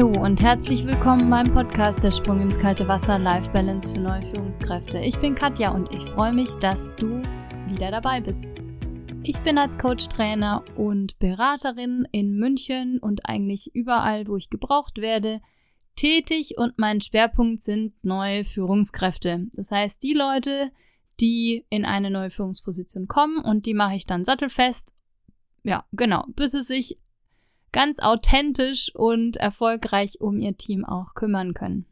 Hallo und herzlich willkommen beim Podcast Der Sprung ins kalte Wasser Life Balance für neue Führungskräfte. Ich bin Katja und ich freue mich, dass du wieder dabei bist. Ich bin als Coach, Trainer und Beraterin in München und eigentlich überall, wo ich gebraucht werde, tätig und mein Schwerpunkt sind neue Führungskräfte. Das heißt, die Leute, die in eine neue Führungsposition kommen und die mache ich dann sattelfest. Ja, genau, bis es sich ganz authentisch und erfolgreich um ihr Team auch kümmern können.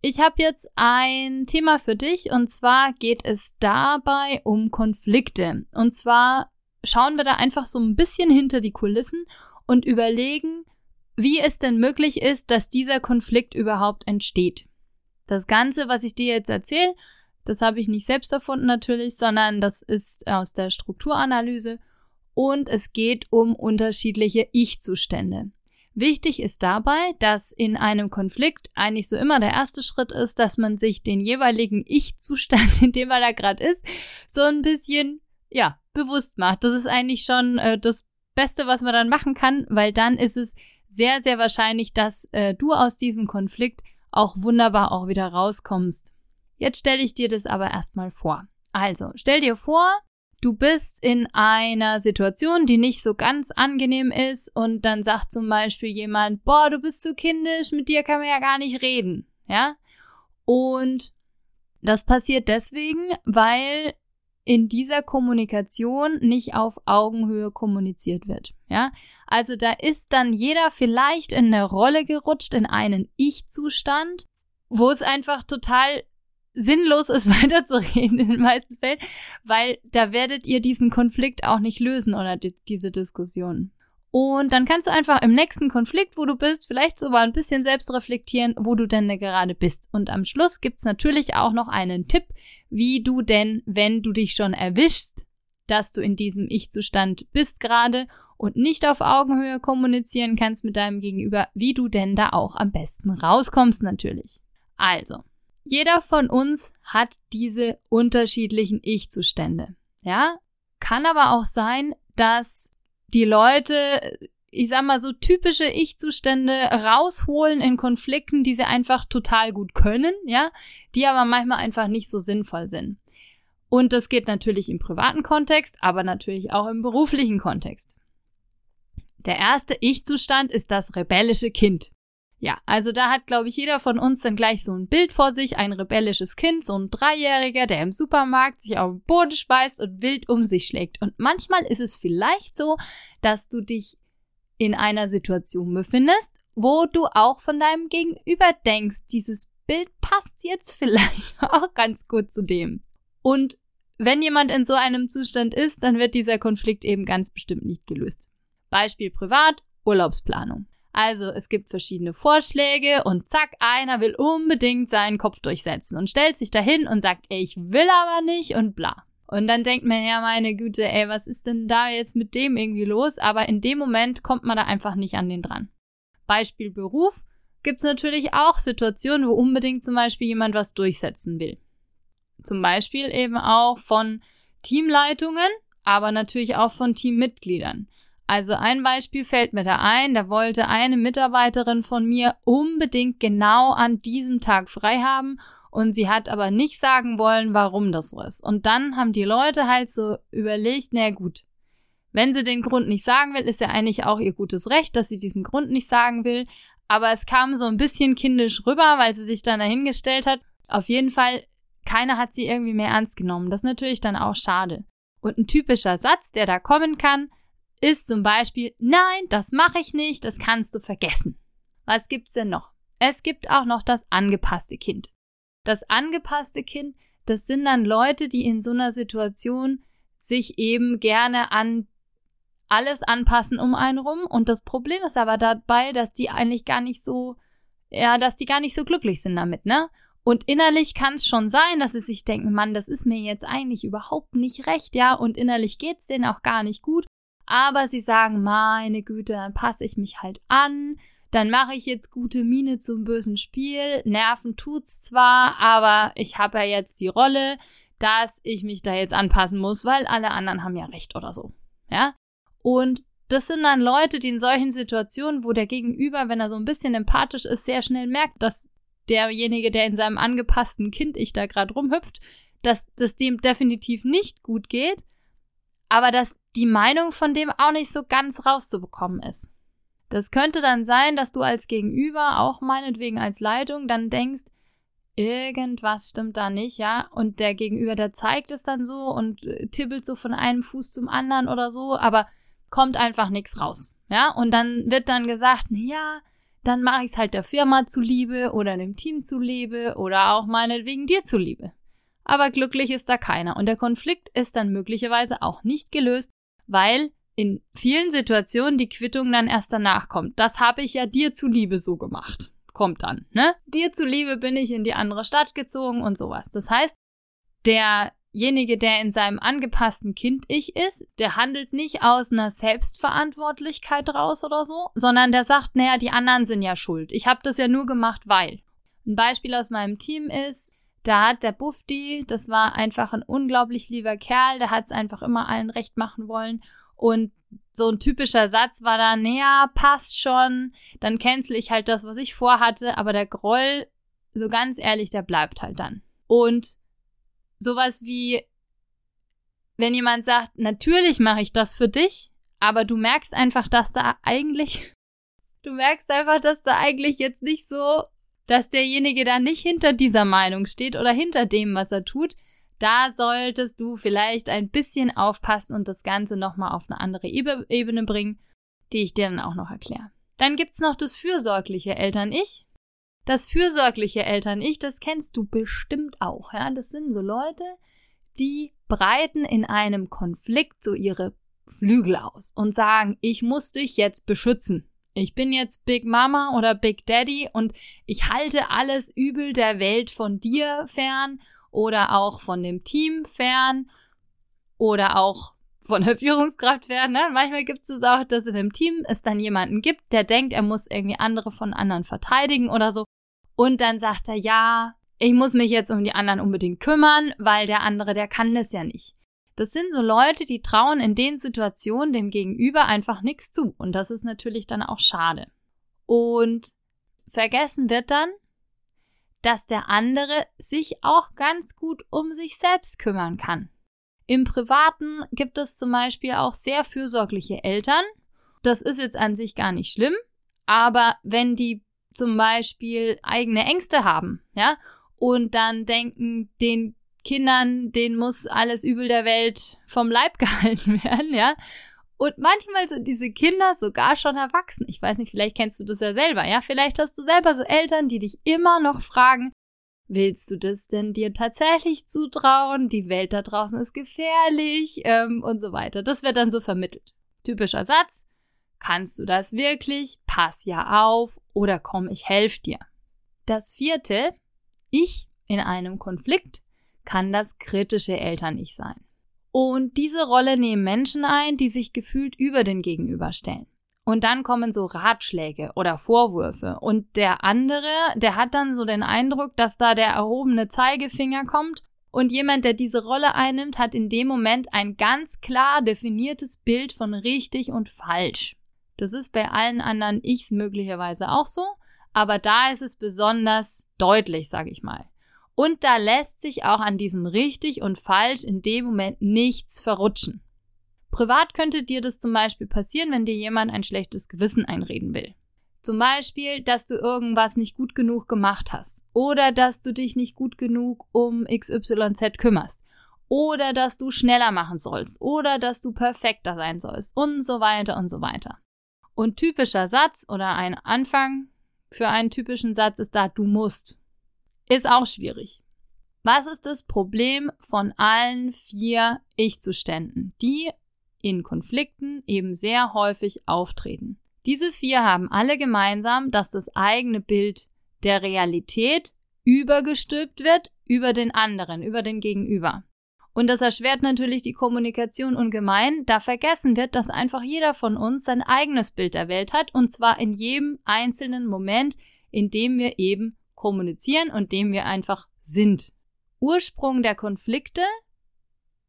Ich habe jetzt ein Thema für dich und zwar geht es dabei um Konflikte. Und zwar schauen wir da einfach so ein bisschen hinter die Kulissen und überlegen, wie es denn möglich ist, dass dieser Konflikt überhaupt entsteht. Das Ganze, was ich dir jetzt erzähle, das habe ich nicht selbst erfunden natürlich, sondern das ist aus der Strukturanalyse und es geht um unterschiedliche Ich-Zustände. Wichtig ist dabei, dass in einem Konflikt eigentlich so immer der erste Schritt ist, dass man sich den jeweiligen Ich-Zustand, in dem man da gerade ist, so ein bisschen, ja, bewusst macht. Das ist eigentlich schon äh, das Beste, was man dann machen kann, weil dann ist es sehr, sehr wahrscheinlich, dass äh, du aus diesem Konflikt auch wunderbar auch wieder rauskommst. Jetzt stelle ich dir das aber erstmal vor. Also, stell dir vor, du bist in einer Situation, die nicht so ganz angenehm ist und dann sagt zum Beispiel jemand, boah, du bist so kindisch, mit dir kann man ja gar nicht reden, ja? Und das passiert deswegen, weil in dieser Kommunikation nicht auf Augenhöhe kommuniziert wird. Ja, also da ist dann jeder vielleicht in eine Rolle gerutscht, in einen Ich-Zustand, wo es einfach total sinnlos ist, weiterzureden in den meisten Fällen, weil da werdet ihr diesen Konflikt auch nicht lösen oder die, diese Diskussion. Und dann kannst du einfach im nächsten Konflikt, wo du bist, vielleicht sogar ein bisschen selbst reflektieren, wo du denn gerade bist. Und am Schluss gibt's natürlich auch noch einen Tipp, wie du denn, wenn du dich schon erwischst, dass du in diesem Ich-Zustand bist gerade und nicht auf Augenhöhe kommunizieren kannst mit deinem Gegenüber, wie du denn da auch am besten rauskommst natürlich. Also, jeder von uns hat diese unterschiedlichen Ich-Zustände. Ja, kann aber auch sein, dass die Leute, ich sag mal so typische Ich-Zustände rausholen in Konflikten, die sie einfach total gut können, ja, die aber manchmal einfach nicht so sinnvoll sind. Und das geht natürlich im privaten Kontext, aber natürlich auch im beruflichen Kontext. Der erste Ich-Zustand ist das rebellische Kind. Ja, also da hat, glaube ich, jeder von uns dann gleich so ein Bild vor sich, ein rebellisches Kind, so ein Dreijähriger, der im Supermarkt sich auf den Boden speist und wild um sich schlägt. Und manchmal ist es vielleicht so, dass du dich in einer Situation befindest, wo du auch von deinem Gegenüber denkst, dieses Bild passt jetzt vielleicht auch ganz gut zu dem. Und wenn jemand in so einem Zustand ist, dann wird dieser Konflikt eben ganz bestimmt nicht gelöst. Beispiel privat, Urlaubsplanung. Also es gibt verschiedene Vorschläge und zack, einer will unbedingt seinen Kopf durchsetzen und stellt sich dahin und sagt, ich will aber nicht und bla. Und dann denkt man, ja, meine Güte, ey, was ist denn da jetzt mit dem irgendwie los? Aber in dem Moment kommt man da einfach nicht an den dran. Beispiel Beruf gibt's natürlich auch Situationen, wo unbedingt zum Beispiel jemand was durchsetzen will. Zum Beispiel eben auch von Teamleitungen, aber natürlich auch von Teammitgliedern. Also ein Beispiel fällt mir da ein, da wollte eine Mitarbeiterin von mir unbedingt genau an diesem Tag frei haben und sie hat aber nicht sagen wollen, warum das so ist. Und dann haben die Leute halt so überlegt, na gut, wenn sie den Grund nicht sagen will, ist ja eigentlich auch ihr gutes Recht, dass sie diesen Grund nicht sagen will. Aber es kam so ein bisschen kindisch rüber, weil sie sich dann dahingestellt hat. Auf jeden Fall, keiner hat sie irgendwie mehr ernst genommen. Das ist natürlich dann auch schade. Und ein typischer Satz, der da kommen kann, ist zum Beispiel, nein, das mache ich nicht, das kannst du vergessen. Was gibt's denn noch? Es gibt auch noch das angepasste Kind. Das angepasste Kind, das sind dann Leute, die in so einer Situation sich eben gerne an alles anpassen um einen rum. Und das Problem ist aber dabei, dass die eigentlich gar nicht so, ja, dass die gar nicht so glücklich sind damit, ne? Und innerlich kann es schon sein, dass sie sich denken, Mann, das ist mir jetzt eigentlich überhaupt nicht recht, ja, und innerlich geht's denen auch gar nicht gut. Aber sie sagen, meine Güte, dann passe ich mich halt an, dann mache ich jetzt gute Miene zum bösen Spiel. Nerven tut's zwar, aber ich habe ja jetzt die Rolle, dass ich mich da jetzt anpassen muss, weil alle anderen haben ja recht oder so. Ja? Und das sind dann Leute, die in solchen Situationen, wo der Gegenüber, wenn er so ein bisschen empathisch ist, sehr schnell merkt, dass derjenige, der in seinem angepassten Kind-Ich da gerade rumhüpft, dass das dem definitiv nicht gut geht, aber dass die Meinung von dem auch nicht so ganz rauszubekommen ist. Das könnte dann sein, dass du als Gegenüber, auch meinetwegen als Leitung, dann denkst, irgendwas stimmt da nicht, ja, und der Gegenüber, der zeigt es dann so und äh, tippelt so von einem Fuß zum anderen oder so, aber kommt einfach nichts raus, ja, und dann wird dann gesagt, ja, dann mache ich es halt der Firma zuliebe oder dem Team zuliebe oder auch meinetwegen dir zuliebe. Aber glücklich ist da keiner und der Konflikt ist dann möglicherweise auch nicht gelöst, weil in vielen Situationen die Quittung dann erst danach kommt. Das habe ich ja dir zuliebe so gemacht. Kommt dann, ne? Dir zuliebe bin ich in die andere Stadt gezogen und sowas. Das heißt, derjenige, der in seinem angepassten Kind-Ich ist, der handelt nicht aus einer Selbstverantwortlichkeit raus oder so, sondern der sagt, naja, die anderen sind ja schuld. Ich habe das ja nur gemacht, weil. Ein Beispiel aus meinem Team ist, da hat der Bufti, das war einfach ein unglaublich lieber Kerl, der hat es einfach immer allen recht machen wollen. Und so ein typischer Satz war dann, naja, passt schon, dann cancel ich halt das, was ich vorhatte, aber der Groll, so ganz ehrlich, der bleibt halt dann. Und sowas wie, wenn jemand sagt, natürlich mache ich das für dich, aber du merkst einfach, dass da eigentlich, du merkst einfach, dass da eigentlich jetzt nicht so dass derjenige da nicht hinter dieser Meinung steht oder hinter dem, was er tut, da solltest du vielleicht ein bisschen aufpassen und das Ganze nochmal auf eine andere Ebene bringen, die ich dir dann auch noch erkläre. Dann gibt's noch das fürsorgliche Eltern-Ich. Das fürsorgliche Eltern-Ich, das kennst du bestimmt auch, ja. Das sind so Leute, die breiten in einem Konflikt so ihre Flügel aus und sagen, ich muss dich jetzt beschützen. Ich bin jetzt Big Mama oder Big Daddy und ich halte alles Übel der Welt von dir fern oder auch von dem Team fern oder auch von der Führungskraft fern. Ne? Manchmal gibt es auch, dass in dem Team es dann jemanden gibt, der denkt, er muss irgendwie andere von anderen verteidigen oder so. Und dann sagt er, ja, ich muss mich jetzt um die anderen unbedingt kümmern, weil der andere, der kann das ja nicht. Das sind so Leute, die trauen in den Situationen dem Gegenüber einfach nichts zu. Und das ist natürlich dann auch schade. Und vergessen wird dann, dass der andere sich auch ganz gut um sich selbst kümmern kann. Im Privaten gibt es zum Beispiel auch sehr fürsorgliche Eltern. Das ist jetzt an sich gar nicht schlimm, aber wenn die zum Beispiel eigene Ängste haben, ja, und dann denken, den Kindern, denen muss alles Übel der Welt vom Leib gehalten werden, ja. Und manchmal sind diese Kinder sogar schon erwachsen. Ich weiß nicht, vielleicht kennst du das ja selber, ja. Vielleicht hast du selber so Eltern, die dich immer noch fragen, willst du das denn dir tatsächlich zutrauen? Die Welt da draußen ist gefährlich ähm, und so weiter. Das wird dann so vermittelt. Typischer Satz. Kannst du das wirklich? Pass ja auf oder komm, ich helfe dir. Das vierte, ich in einem Konflikt kann das kritische Eltern-Ich sein. Und diese Rolle nehmen Menschen ein, die sich gefühlt über den Gegenüber stellen. Und dann kommen so Ratschläge oder Vorwürfe. Und der andere, der hat dann so den Eindruck, dass da der erhobene Zeigefinger kommt. Und jemand, der diese Rolle einnimmt, hat in dem Moment ein ganz klar definiertes Bild von richtig und falsch. Das ist bei allen anderen Ichs möglicherweise auch so, aber da ist es besonders deutlich, sag ich mal. Und da lässt sich auch an diesem richtig und falsch in dem Moment nichts verrutschen. Privat könnte dir das zum Beispiel passieren, wenn dir jemand ein schlechtes Gewissen einreden will. Zum Beispiel, dass du irgendwas nicht gut genug gemacht hast oder dass du dich nicht gut genug um XYZ kümmerst oder dass du schneller machen sollst oder dass du perfekter sein sollst und so weiter und so weiter. Und typischer Satz oder ein Anfang für einen typischen Satz ist da, du musst. Ist auch schwierig. Was ist das Problem von allen vier Ich-Zuständen, die in Konflikten eben sehr häufig auftreten? Diese vier haben alle gemeinsam, dass das eigene Bild der Realität übergestülpt wird über den anderen, über den Gegenüber. Und das erschwert natürlich die Kommunikation ungemein, da vergessen wird, dass einfach jeder von uns sein eigenes Bild der Welt hat, und zwar in jedem einzelnen Moment, in dem wir eben kommunizieren und dem wir einfach sind. Ursprung der Konflikte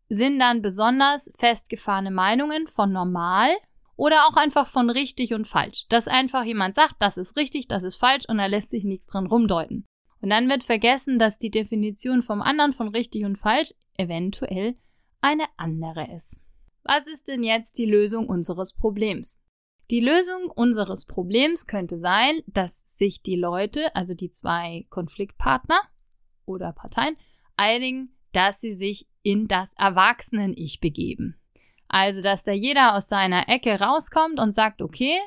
sind dann besonders festgefahrene Meinungen von normal Oder auch einfach von richtig und falsch. Dass einfach jemand sagt, das ist richtig, das ist falsch und da lässt sich nichts dran rumdeuten. Und dann wird vergessen, dass die Definition vom anderen von richtig und falsch eventuell eine andere ist. Was ist denn jetzt die Lösung unseres Problems? Die Lösung unseres Problems könnte sein, dass sich die Leute, also die zwei Konfliktpartner oder Parteien, einigen, dass sie sich in das Erwachsenen-Ich begeben. Also, dass da jeder aus seiner Ecke rauskommt und sagt, okay,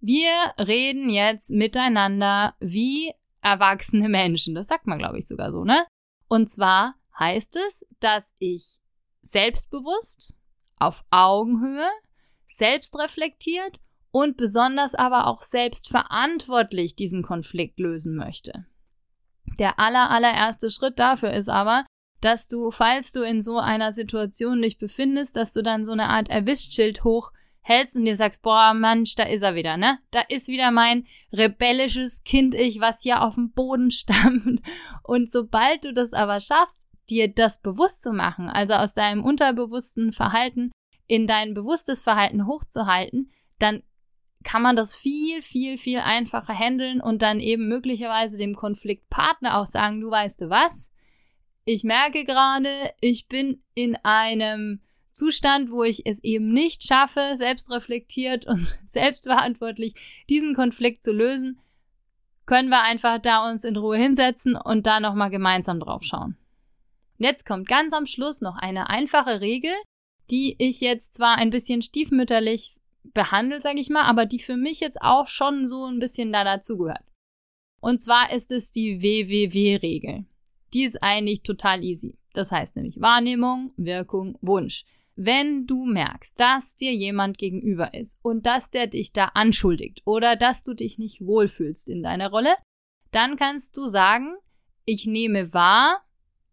wir reden jetzt miteinander wie erwachsene Menschen. Das sagt man, glaube ich, sogar so, ne? Und zwar heißt es, dass ich selbstbewusst, auf Augenhöhe, selbstreflektiert und besonders aber auch selbstverantwortlich diesen Konflikt lösen möchte. Der aller, allererste Schritt dafür ist aber, dass du, falls du in so einer Situation dich befindest, dass du dann so eine Art Erwischtschild hochhältst und dir sagst, boah, Mensch, da ist er wieder, ne? Da ist wieder mein rebellisches Kind-Ich, was hier auf dem Boden stammt. Und sobald du das aber schaffst, dir das bewusst zu machen, also aus deinem unterbewussten Verhalten in dein bewusstes Verhalten hochzuhalten, dann kann man das viel, viel, viel einfacher handeln und dann eben möglicherweise dem Konfliktpartner auch sagen, du weißt du was? Ich merke gerade, ich bin in einem Zustand, wo ich es eben nicht schaffe, selbstreflektiert und selbstverantwortlich diesen Konflikt zu lösen, können wir einfach da uns in Ruhe hinsetzen und da nochmal gemeinsam drauf schauen. Jetzt kommt ganz am Schluss noch eine einfache Regel, die ich jetzt zwar ein bisschen stiefmütterlich behandelt, sage ich mal, aber die für mich jetzt auch schon so ein bisschen da dazugehört. Und zwar ist es die WWW-Regel. Die ist eigentlich total easy. Das heißt nämlich Wahrnehmung, Wirkung, Wunsch. Wenn du merkst, dass dir jemand gegenüber ist und dass der dich da anschuldigt oder dass du dich nicht wohlfühlst in deiner Rolle, dann kannst du sagen, ich nehme wahr,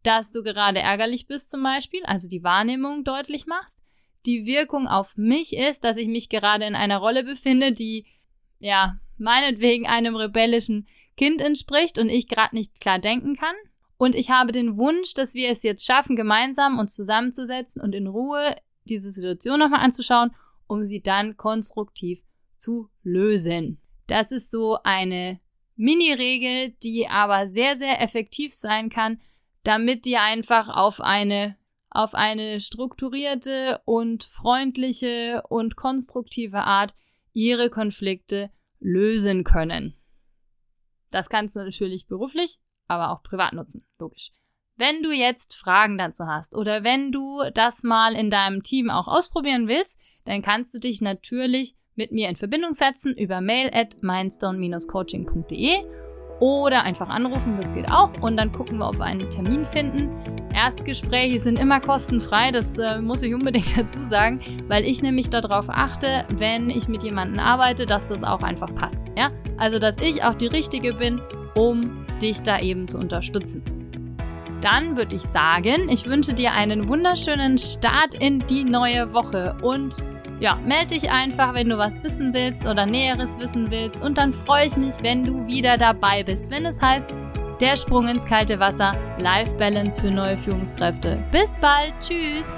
dass du gerade ärgerlich bist zum Beispiel, also die Wahrnehmung deutlich machst die Wirkung auf mich ist, dass ich mich gerade in einer Rolle befinde, die, ja, meinetwegen einem rebellischen Kind entspricht und ich gerade nicht klar denken kann. Und ich habe den Wunsch, dass wir es jetzt schaffen, gemeinsam uns zusammenzusetzen und in Ruhe diese Situation nochmal anzuschauen, um sie dann konstruktiv zu lösen. Das ist so eine Mini-Regel, die aber sehr, sehr effektiv sein kann, damit ihr einfach auf eine auf eine strukturierte und freundliche und konstruktive Art ihre Konflikte lösen können. Das kannst du natürlich beruflich, aber auch privat nutzen, logisch. Wenn du jetzt Fragen dazu hast oder wenn du das mal in deinem Team auch ausprobieren willst, dann kannst du dich natürlich mit mir in Verbindung setzen über mail at mindstone-coaching.de oder einfach anrufen, das geht auch. Und dann gucken wir, ob wir einen Termin finden. Erstgespräche sind immer kostenfrei, das äh, muss ich unbedingt dazu sagen, weil ich nämlich darauf achte, wenn ich mit jemandem arbeite, dass das auch einfach passt. Ja? Also, dass ich auch die Richtige bin, um dich da eben zu unterstützen. Dann würde ich sagen, ich wünsche dir einen wunderschönen Start in die neue Woche und ja, melde dich einfach, wenn du was wissen willst oder Näheres wissen willst. Und dann freue ich mich, wenn du wieder dabei bist, wenn es heißt, der Sprung ins kalte Wasser, Life Balance für neue Führungskräfte. Bis bald, tschüss!